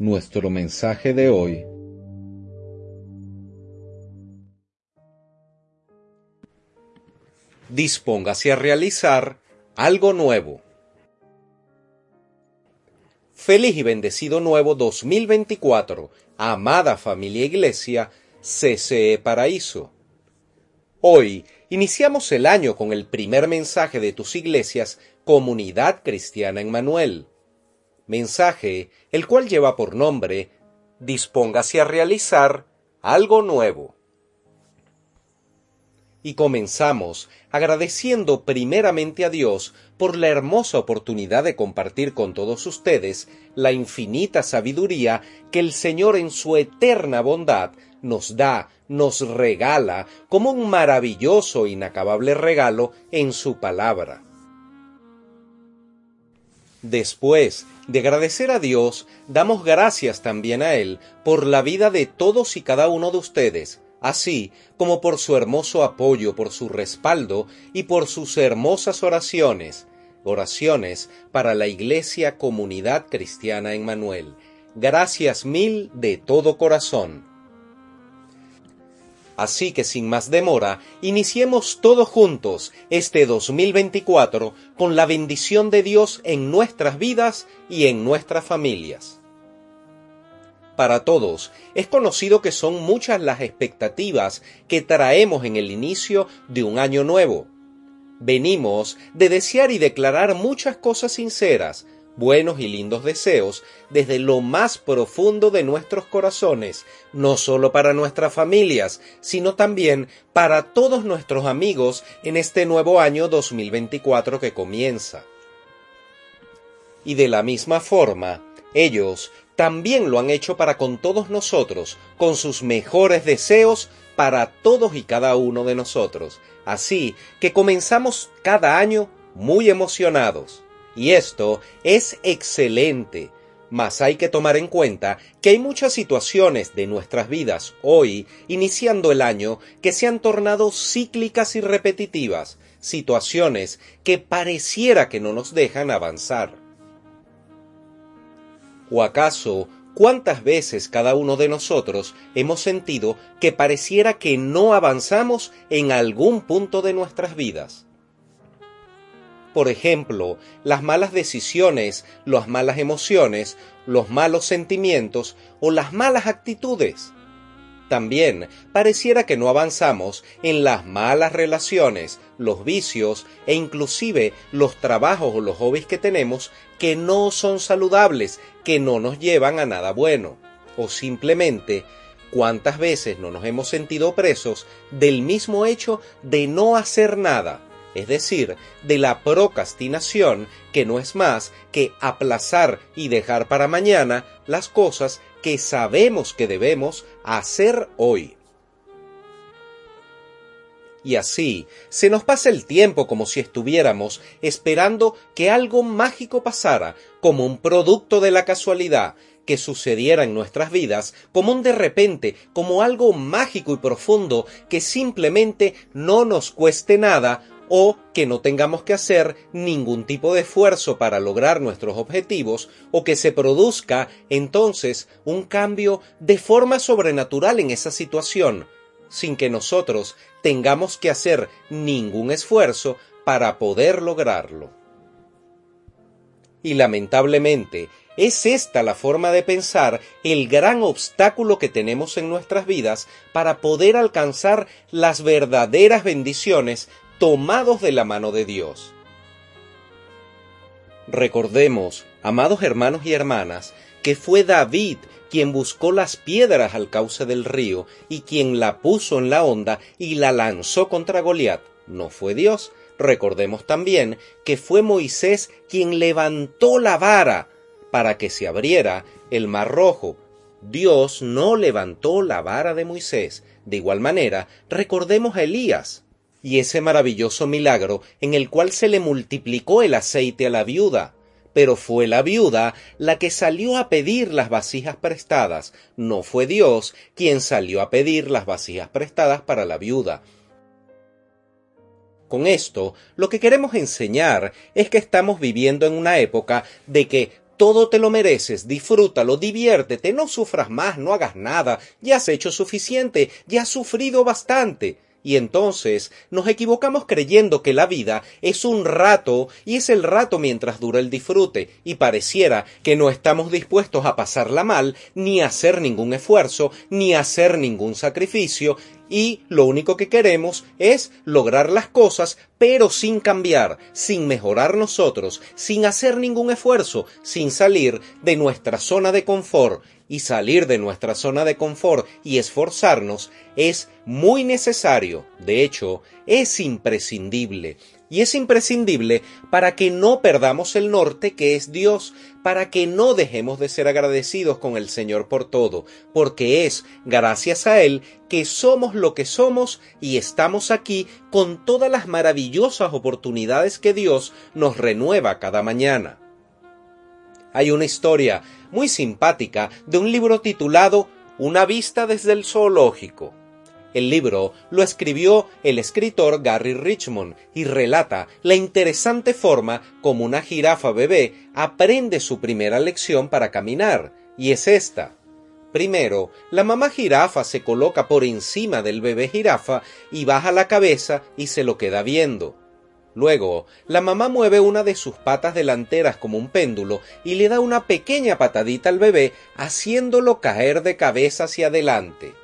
Nuestro mensaje de hoy dispóngase a realizar algo nuevo. Feliz y bendecido nuevo 2024, amada familia iglesia, CCE Paraíso. Hoy iniciamos el año con el primer mensaje de tus iglesias Comunidad Cristiana en Manuel. Mensaje el cual lleva por nombre Dispóngase a realizar algo nuevo y comenzamos agradeciendo primeramente a Dios por la hermosa oportunidad de compartir con todos ustedes la infinita sabiduría que el Señor en su eterna bondad nos da, nos regala como un maravilloso inacabable regalo en su palabra. Después de agradecer a Dios, damos gracias también a Él por la vida de todos y cada uno de ustedes, así como por su hermoso apoyo, por su respaldo y por sus hermosas oraciones, oraciones para la Iglesia Comunidad Cristiana en Manuel. Gracias mil de todo corazón. Así que sin más demora, iniciemos todos juntos este 2024 con la bendición de Dios en nuestras vidas y en nuestras familias para todos, es conocido que son muchas las expectativas que traemos en el inicio de un año nuevo. Venimos de desear y declarar muchas cosas sinceras, buenos y lindos deseos desde lo más profundo de nuestros corazones, no solo para nuestras familias, sino también para todos nuestros amigos en este nuevo año 2024 que comienza. Y de la misma forma, ellos también lo han hecho para con todos nosotros, con sus mejores deseos para todos y cada uno de nosotros. Así que comenzamos cada año muy emocionados. Y esto es excelente. Mas hay que tomar en cuenta que hay muchas situaciones de nuestras vidas hoy, iniciando el año, que se han tornado cíclicas y repetitivas, situaciones que pareciera que no nos dejan avanzar. ¿O acaso cuántas veces cada uno de nosotros hemos sentido que pareciera que no avanzamos en algún punto de nuestras vidas? Por ejemplo, las malas decisiones, las malas emociones, los malos sentimientos o las malas actitudes. También pareciera que no avanzamos en las malas relaciones, los vicios e inclusive los trabajos o los hobbies que tenemos que no son saludables, que no nos llevan a nada bueno. O simplemente, ¿cuántas veces no nos hemos sentido presos del mismo hecho de no hacer nada? Es decir, de la procrastinación, que no es más que aplazar y dejar para mañana las cosas que sabemos que debemos hacer hoy. Y así se nos pasa el tiempo como si estuviéramos esperando que algo mágico pasara, como un producto de la casualidad, que sucediera en nuestras vidas, como un de repente, como algo mágico y profundo que simplemente no nos cueste nada o que no tengamos que hacer ningún tipo de esfuerzo para lograr nuestros objetivos o que se produzca entonces un cambio de forma sobrenatural en esa situación, sin que nosotros tengamos que hacer ningún esfuerzo para poder lograrlo. Y lamentablemente, es esta la forma de pensar el gran obstáculo que tenemos en nuestras vidas para poder alcanzar las verdaderas bendiciones tomados de la mano de Dios. Recordemos, amados hermanos y hermanas, que fue David quien buscó las piedras al cauce del río y quien la puso en la onda y la lanzó contra Goliat. No fue Dios. Recordemos también que fue Moisés quien levantó la vara para que se abriera el mar rojo Dios no levantó la vara de Moisés. De igual manera, recordemos a Elías y ese maravilloso milagro en el cual se le multiplicó el aceite a la viuda. Pero fue la viuda la que salió a pedir las vasijas prestadas, no fue Dios quien salió a pedir las vasijas prestadas para la viuda. Con esto, lo que queremos enseñar es que estamos viviendo en una época de que todo te lo mereces, disfrútalo, diviértete, no sufras más, no hagas nada, ya has hecho suficiente, ya has sufrido bastante. Y entonces nos equivocamos creyendo que la vida es un rato y es el rato mientras dura el disfrute, y pareciera que no estamos dispuestos a pasarla mal, ni a hacer ningún esfuerzo, ni a hacer ningún sacrificio, y lo único que queremos es lograr las cosas, pero sin cambiar, sin mejorar nosotros, sin hacer ningún esfuerzo, sin salir de nuestra zona de confort. Y salir de nuestra zona de confort y esforzarnos es muy necesario, de hecho, es imprescindible y es imprescindible para que no perdamos el norte que es Dios, para que no dejemos de ser agradecidos con el Señor por todo, porque es gracias a Él que somos lo que somos y estamos aquí con todas las maravillosas oportunidades que Dios nos renueva cada mañana. Hay una historia muy simpática de un libro titulado Una vista desde el zoológico. El libro lo escribió el escritor Gary Richmond y relata la interesante forma como una jirafa bebé aprende su primera lección para caminar, y es esta. Primero, la mamá jirafa se coloca por encima del bebé jirafa y baja la cabeza y se lo queda viendo. Luego, la mamá mueve una de sus patas delanteras como un péndulo y le da una pequeña patadita al bebé, haciéndolo caer de cabeza hacia adelante.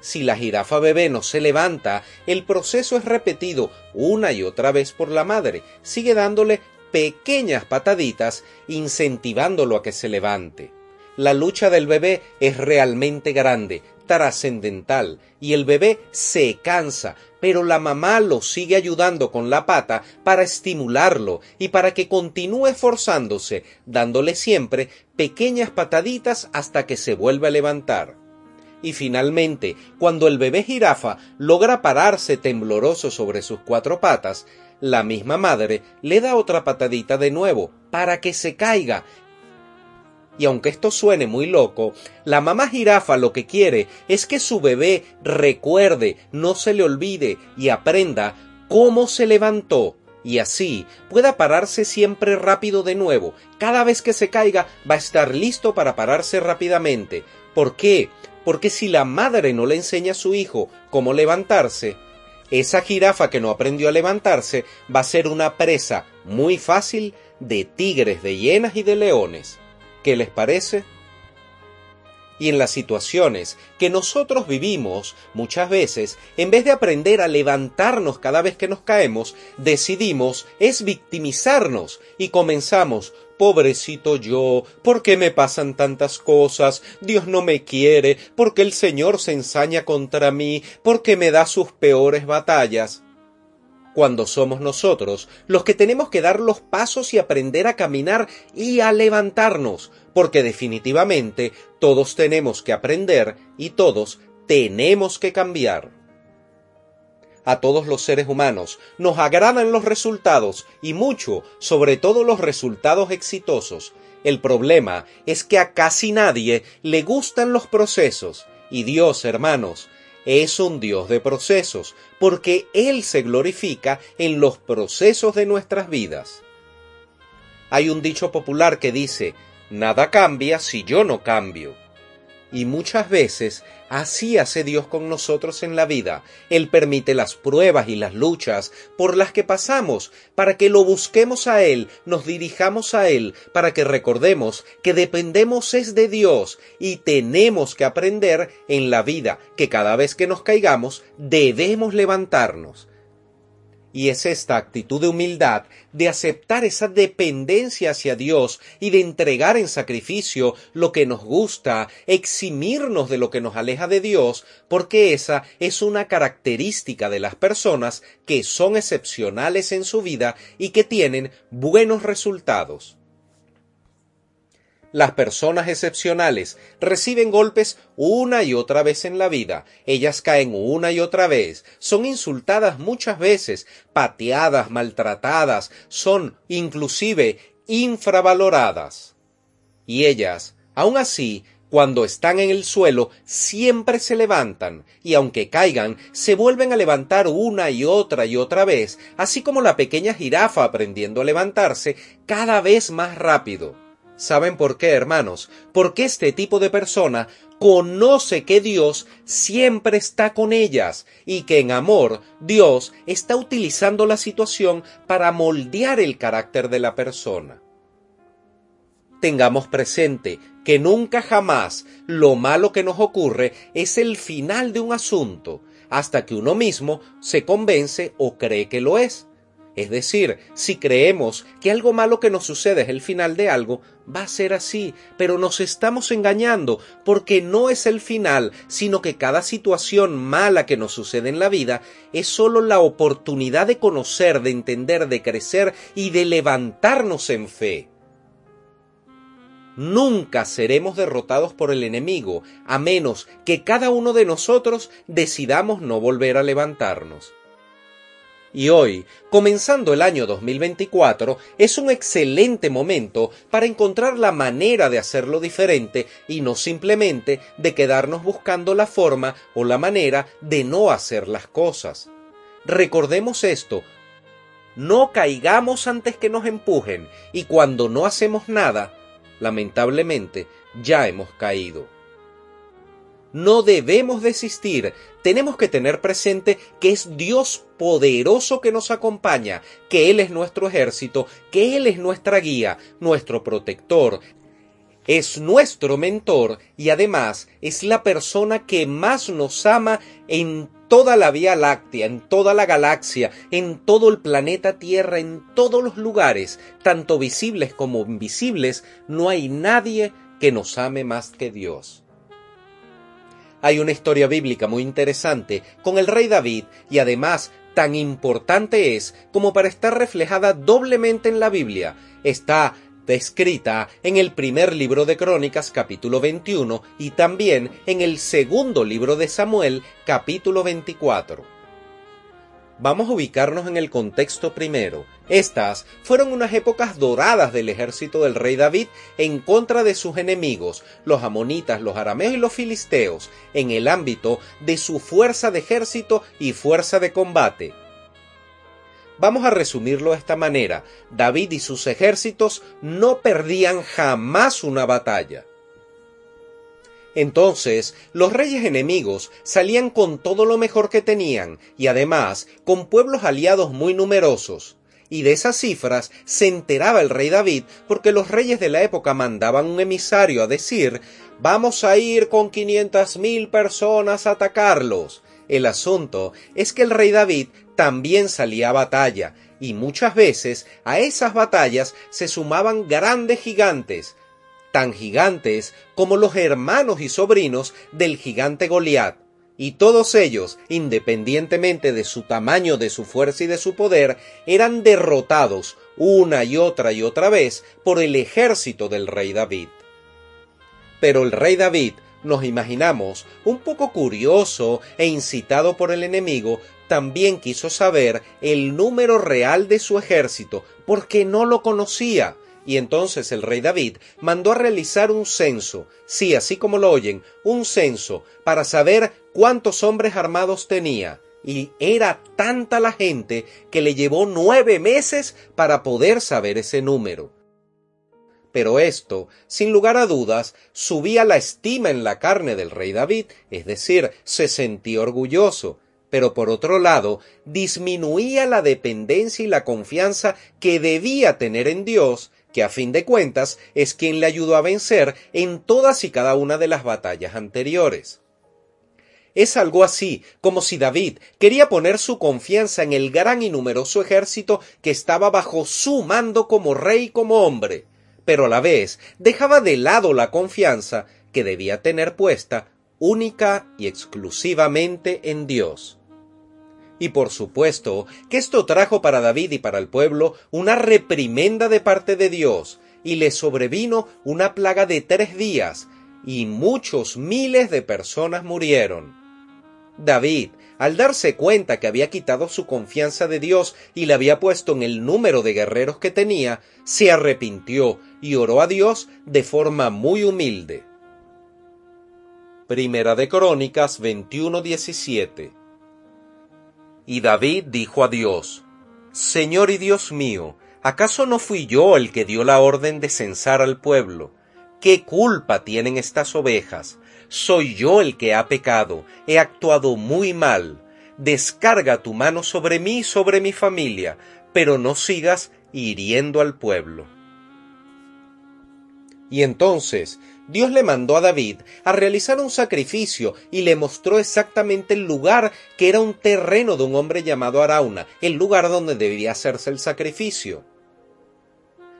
Si la jirafa bebé no se levanta, el proceso es repetido una y otra vez por la madre. Sigue dándole pequeñas pataditas, incentivándolo a que se levante. La lucha del bebé es realmente grande, trascendental, y el bebé se cansa, pero la mamá lo sigue ayudando con la pata para estimularlo y para que continúe esforzándose, dándole siempre pequeñas pataditas hasta que se vuelva a levantar y finalmente, cuando el bebé jirafa logra pararse tembloroso sobre sus cuatro patas, la misma madre le da otra patadita de nuevo para que se caiga. Y aunque esto suene muy loco, la mamá jirafa lo que quiere es que su bebé recuerde, no se le olvide y aprenda cómo se levantó y así pueda pararse siempre rápido de nuevo. Cada vez que se caiga va a estar listo para pararse rápidamente. ¿Por qué? porque si la madre no le enseña a su hijo cómo levantarse, esa jirafa que no aprendió a levantarse va a ser una presa muy fácil de tigres, de hienas y de leones. ¿Qué les parece? y en las situaciones que nosotros vivimos muchas veces, en vez de aprender a levantarnos cada vez que nos caemos, decidimos es victimizarnos y comenzamos Pobrecito yo, ¿por qué me pasan tantas cosas? Dios no me quiere, porque el Señor se ensaña contra mí, porque me da sus peores batallas cuando somos nosotros los que tenemos que dar los pasos y aprender a caminar y a levantarnos, porque definitivamente todos tenemos que aprender y todos tenemos que cambiar. A todos los seres humanos nos agradan los resultados y mucho, sobre todo los resultados exitosos. El problema es que a casi nadie le gustan los procesos. Y Dios, hermanos, es un Dios de procesos, porque Él se glorifica en los procesos de nuestras vidas. Hay un dicho popular que dice, nada cambia si yo no cambio. Y muchas veces así hace Dios con nosotros en la vida. Él permite las pruebas y las luchas por las que pasamos para que lo busquemos a Él, nos dirijamos a Él, para que recordemos que dependemos es de Dios y tenemos que aprender en la vida que cada vez que nos caigamos debemos levantarnos. Y es esta actitud de humildad, de aceptar esa dependencia hacia Dios y de entregar en sacrificio lo que nos gusta, eximirnos de lo que nos aleja de Dios, porque esa es una característica de las personas que son excepcionales en su vida y que tienen buenos resultados. Las personas excepcionales reciben golpes una y otra vez en la vida. Ellas caen una y otra vez. Son insultadas muchas veces, pateadas, maltratadas, son inclusive infravaloradas. Y ellas, aun así, cuando están en el suelo, siempre se levantan, y aunque caigan, se vuelven a levantar una y otra y otra vez, así como la pequeña jirafa aprendiendo a levantarse cada vez más rápido. ¿Saben por qué, hermanos? Porque este tipo de persona conoce que Dios siempre está con ellas y que en amor Dios está utilizando la situación para moldear el carácter de la persona. Tengamos presente que nunca jamás lo malo que nos ocurre es el final de un asunto, hasta que uno mismo se convence o cree que lo es. Es decir, si creemos que algo malo que nos sucede es el final de algo, va a ser así, pero nos estamos engañando, porque no es el final, sino que cada situación mala que nos sucede en la vida es sólo la oportunidad de conocer, de entender, de crecer y de levantarnos en fe. Nunca seremos derrotados por el enemigo, a menos que cada uno de nosotros decidamos no volver a levantarnos. Y hoy, comenzando el año 2024, es un excelente momento para encontrar la manera de hacerlo diferente y no simplemente de quedarnos buscando la forma o la manera de no hacer las cosas. Recordemos esto, no caigamos antes que nos empujen y cuando no hacemos nada, lamentablemente, ya hemos caído. No debemos desistir, tenemos que tener presente que es Dios poderoso que nos acompaña, que Él es nuestro ejército, que Él es nuestra guía, nuestro protector, es nuestro mentor y además es la persona que más nos ama en toda la Vía Láctea, en toda la galaxia, en todo el planeta Tierra, en todos los lugares, tanto visibles como invisibles, no hay nadie que nos ame más que Dios. Hay una historia bíblica muy interesante con el rey David y además tan importante es como para estar reflejada doblemente en la Biblia. Está descrita en el primer libro de Crónicas capítulo 21 y también en el segundo libro de Samuel capítulo 24. Vamos a ubicarnos en el contexto primero. Estas fueron unas épocas doradas del ejército del rey David en contra de sus enemigos, los amonitas, los arameos y los filisteos, en el ámbito de su fuerza de ejército y fuerza de combate. Vamos a resumirlo de esta manera. David y sus ejércitos no perdían jamás una batalla. Entonces los reyes enemigos salían con todo lo mejor que tenían y además con pueblos aliados muy numerosos. Y de esas cifras se enteraba el rey David porque los reyes de la época mandaban un emisario a decir vamos a ir con quinientas mil personas a atacarlos. El asunto es que el rey David también salía a batalla, y muchas veces a esas batallas se sumaban grandes gigantes, tan gigantes como los hermanos y sobrinos del gigante Goliat, y todos ellos, independientemente de su tamaño, de su fuerza y de su poder, eran derrotados una y otra y otra vez por el ejército del rey David. Pero el rey David, nos imaginamos, un poco curioso e incitado por el enemigo, también quiso saber el número real de su ejército, porque no lo conocía, y entonces el rey David mandó a realizar un censo, sí, así como lo oyen, un censo, para saber cuántos hombres armados tenía. Y era tanta la gente que le llevó nueve meses para poder saber ese número. Pero esto, sin lugar a dudas, subía la estima en la carne del rey David, es decir, se sentía orgulloso, pero por otro lado, disminuía la dependencia y la confianza que debía tener en Dios que a fin de cuentas es quien le ayudó a vencer en todas y cada una de las batallas anteriores. Es algo así como si David quería poner su confianza en el gran y numeroso ejército que estaba bajo su mando como rey y como hombre, pero a la vez dejaba de lado la confianza que debía tener puesta única y exclusivamente en Dios. Y por supuesto que esto trajo para David y para el pueblo una reprimenda de parte de Dios, y le sobrevino una plaga de tres días, y muchos miles de personas murieron. David, al darse cuenta que había quitado su confianza de Dios y le había puesto en el número de guerreros que tenía, se arrepintió y oró a Dios de forma muy humilde. Primera de Crónicas 21:17 Y David dijo a Dios, Señor y Dios mío, ¿acaso no fui yo el que dio la orden de censar al pueblo? ¿Qué culpa tienen estas ovejas? Soy yo el que ha pecado, he actuado muy mal. Descarga tu mano sobre mí y sobre mi familia, pero no sigas hiriendo al pueblo. Y entonces Dios le mandó a David a realizar un sacrificio y le mostró exactamente el lugar que era un terreno de un hombre llamado Arauna, el lugar donde debía hacerse el sacrificio.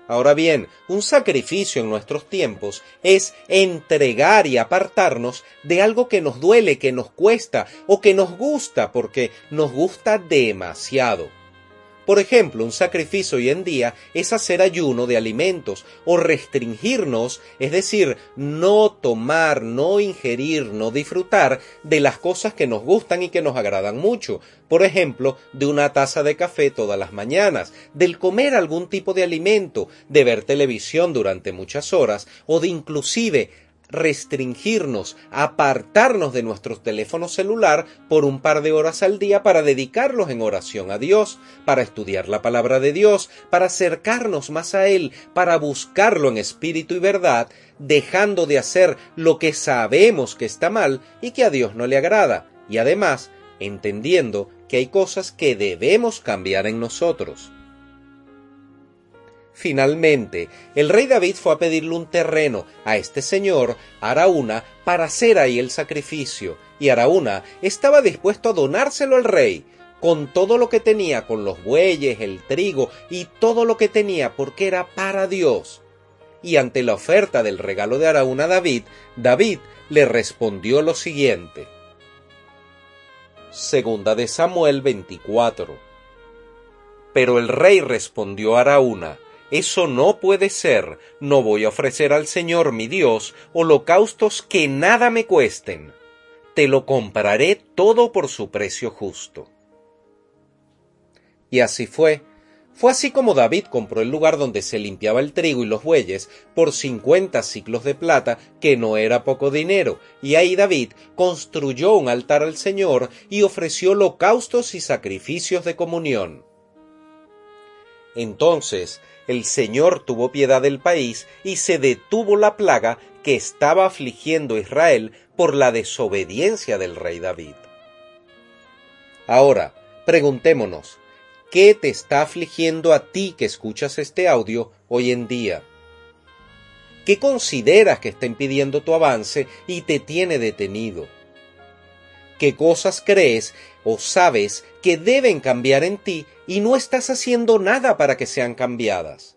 Ahora bien, un sacrificio en nuestros tiempos es entregar y apartarnos de algo que nos duele, que nos cuesta o que nos gusta porque nos gusta demasiado. Por ejemplo, un sacrificio hoy en día es hacer ayuno de alimentos o restringirnos, es decir, no tomar, no ingerir, no disfrutar de las cosas que nos gustan y que nos agradan mucho. Por ejemplo, de una taza de café todas las mañanas, del comer algún tipo de alimento, de ver televisión durante muchas horas o de inclusive restringirnos, apartarnos de nuestro teléfono celular por un par de horas al día para dedicarlos en oración a Dios, para estudiar la palabra de Dios, para acercarnos más a Él, para buscarlo en espíritu y verdad, dejando de hacer lo que sabemos que está mal y que a Dios no le agrada, y además entendiendo que hay cosas que debemos cambiar en nosotros. Finalmente, el rey David fue a pedirle un terreno a este señor, Araúna, para hacer ahí el sacrificio, y Araúna estaba dispuesto a donárselo al rey, con todo lo que tenía, con los bueyes, el trigo y todo lo que tenía, porque era para Dios. Y ante la oferta del regalo de Araúna a David, David le respondió lo siguiente. Segunda de Samuel 24. Pero el rey respondió a Araúna, eso no puede ser. No voy a ofrecer al Señor mi Dios holocaustos que nada me cuesten. Te lo compraré todo por su precio justo. Y así fue. Fue así como David compró el lugar donde se limpiaba el trigo y los bueyes por cincuenta ciclos de plata, que no era poco dinero, y ahí David construyó un altar al Señor y ofreció holocaustos y sacrificios de comunión. Entonces el Señor tuvo piedad del país y se detuvo la plaga que estaba afligiendo Israel por la desobediencia del rey David. Ahora, preguntémonos, ¿qué te está afligiendo a ti que escuchas este audio hoy en día? ¿Qué consideras que está impidiendo tu avance y te tiene detenido? ¿Qué cosas crees o sabes que deben cambiar en ti y no estás haciendo nada para que sean cambiadas?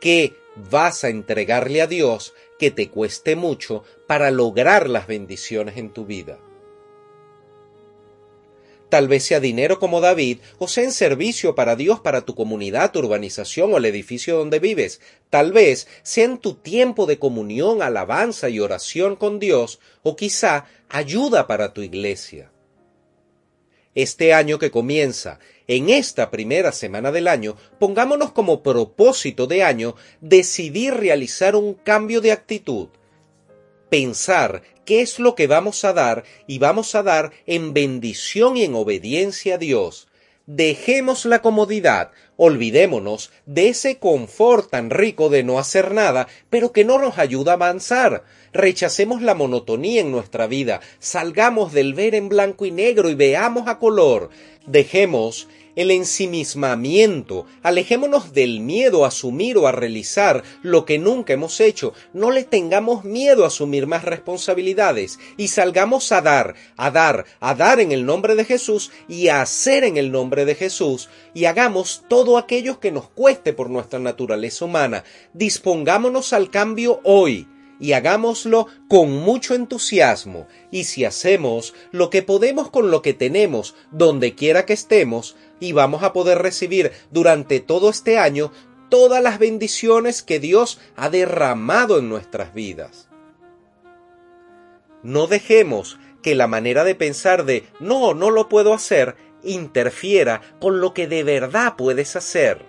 ¿Qué vas a entregarle a Dios que te cueste mucho para lograr las bendiciones en tu vida? Tal vez sea dinero como David, o sea en servicio para Dios, para tu comunidad, tu urbanización o el edificio donde vives. Tal vez sea en tu tiempo de comunión, alabanza y oración con Dios, o quizá ayuda para tu iglesia este año que comienza, en esta primera semana del año, pongámonos como propósito de año decidir realizar un cambio de actitud. Pensar qué es lo que vamos a dar y vamos a dar en bendición y en obediencia a Dios. Dejemos la comodidad, olvidémonos de ese confort tan rico de no hacer nada, pero que no nos ayuda a avanzar. Rechacemos la monotonía en nuestra vida, salgamos del ver en blanco y negro y veamos a color. Dejemos el ensimismamiento, alejémonos del miedo a asumir o a realizar lo que nunca hemos hecho, no le tengamos miedo a asumir más responsabilidades y salgamos a dar, a dar, a dar en el nombre de Jesús y a hacer en el nombre de Jesús y hagamos todo aquello que nos cueste por nuestra naturaleza humana. Dispongámonos al cambio hoy y hagámoslo con mucho entusiasmo, y si hacemos lo que podemos con lo que tenemos, donde quiera que estemos, y vamos a poder recibir durante todo este año todas las bendiciones que Dios ha derramado en nuestras vidas. No dejemos que la manera de pensar de no, no lo puedo hacer interfiera con lo que de verdad puedes hacer.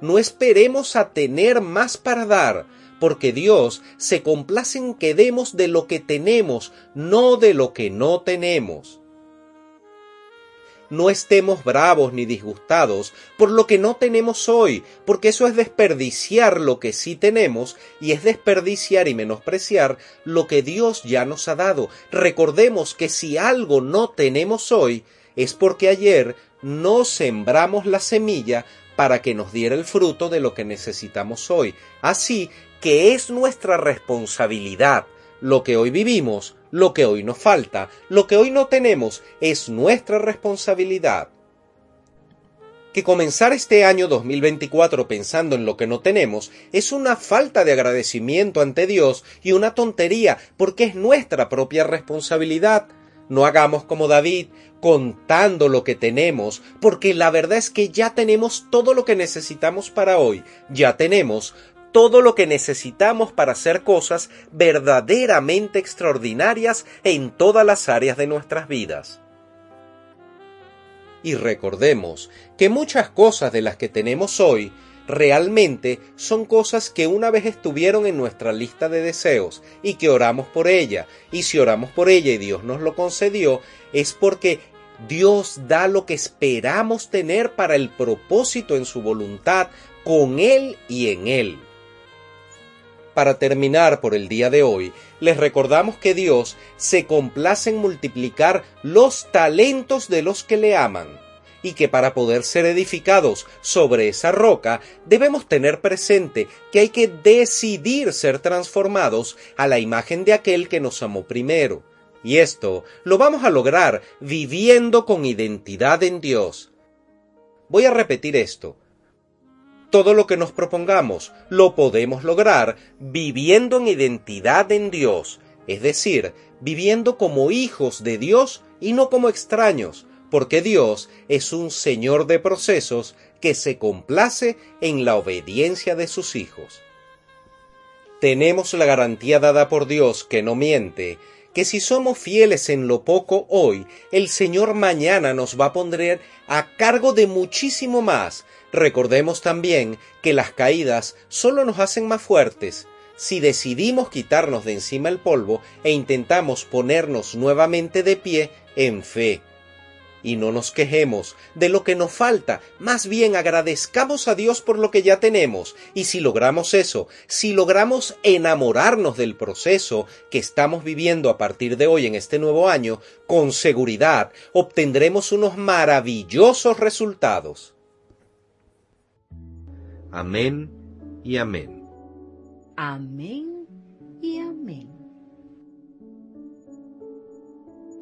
No esperemos a tener más para dar, porque Dios se complace en que demos de lo que tenemos, no de lo que no tenemos no estemos bravos ni disgustados por lo que no tenemos hoy, porque eso es desperdiciar lo que sí tenemos y es desperdiciar y menospreciar lo que Dios ya nos ha dado. Recordemos que si algo no tenemos hoy, es porque ayer no sembramos la semilla para que nos diera el fruto de lo que necesitamos hoy. Así que es nuestra responsabilidad lo que hoy vivimos, lo que hoy nos falta, lo que hoy no tenemos, es nuestra responsabilidad. Que comenzar este año 2024 pensando en lo que no tenemos es una falta de agradecimiento ante Dios y una tontería porque es nuestra propia responsabilidad. No hagamos como David, contando lo que tenemos, porque la verdad es que ya tenemos todo lo que necesitamos para hoy, ya tenemos todo lo que necesitamos para hacer cosas verdaderamente extraordinarias en todas las áreas de nuestras vidas. Y recordemos que muchas cosas de las que tenemos hoy realmente son cosas que una vez estuvieron en nuestra lista de deseos y que oramos por ella. Y si oramos por ella y Dios nos lo concedió, es porque Dios da lo que esperamos tener para el propósito en su voluntad, con Él y en Él. Para terminar por el día de hoy, les recordamos que Dios se complace en multiplicar los talentos de los que le aman, y que para poder ser edificados sobre esa roca debemos tener presente que hay que decidir ser transformados a la imagen de aquel que nos amó primero. Y esto lo vamos a lograr viviendo con identidad en Dios. Voy a repetir esto todo lo que nos propongamos lo podemos lograr viviendo en identidad en Dios, es decir, viviendo como hijos de Dios y no como extraños, porque Dios es un Señor de procesos que se complace en la obediencia de sus hijos. Tenemos la garantía dada por Dios que no miente, que si somos fieles en lo poco hoy, el Señor mañana nos va a poner a cargo de muchísimo más, Recordemos también que las caídas solo nos hacen más fuertes si decidimos quitarnos de encima el polvo e intentamos ponernos nuevamente de pie en fe. Y no nos quejemos de lo que nos falta, más bien agradezcamos a Dios por lo que ya tenemos, y si logramos eso, si logramos enamorarnos del proceso que estamos viviendo a partir de hoy en este nuevo año, con seguridad obtendremos unos maravillosos resultados. Amén y amén. Amén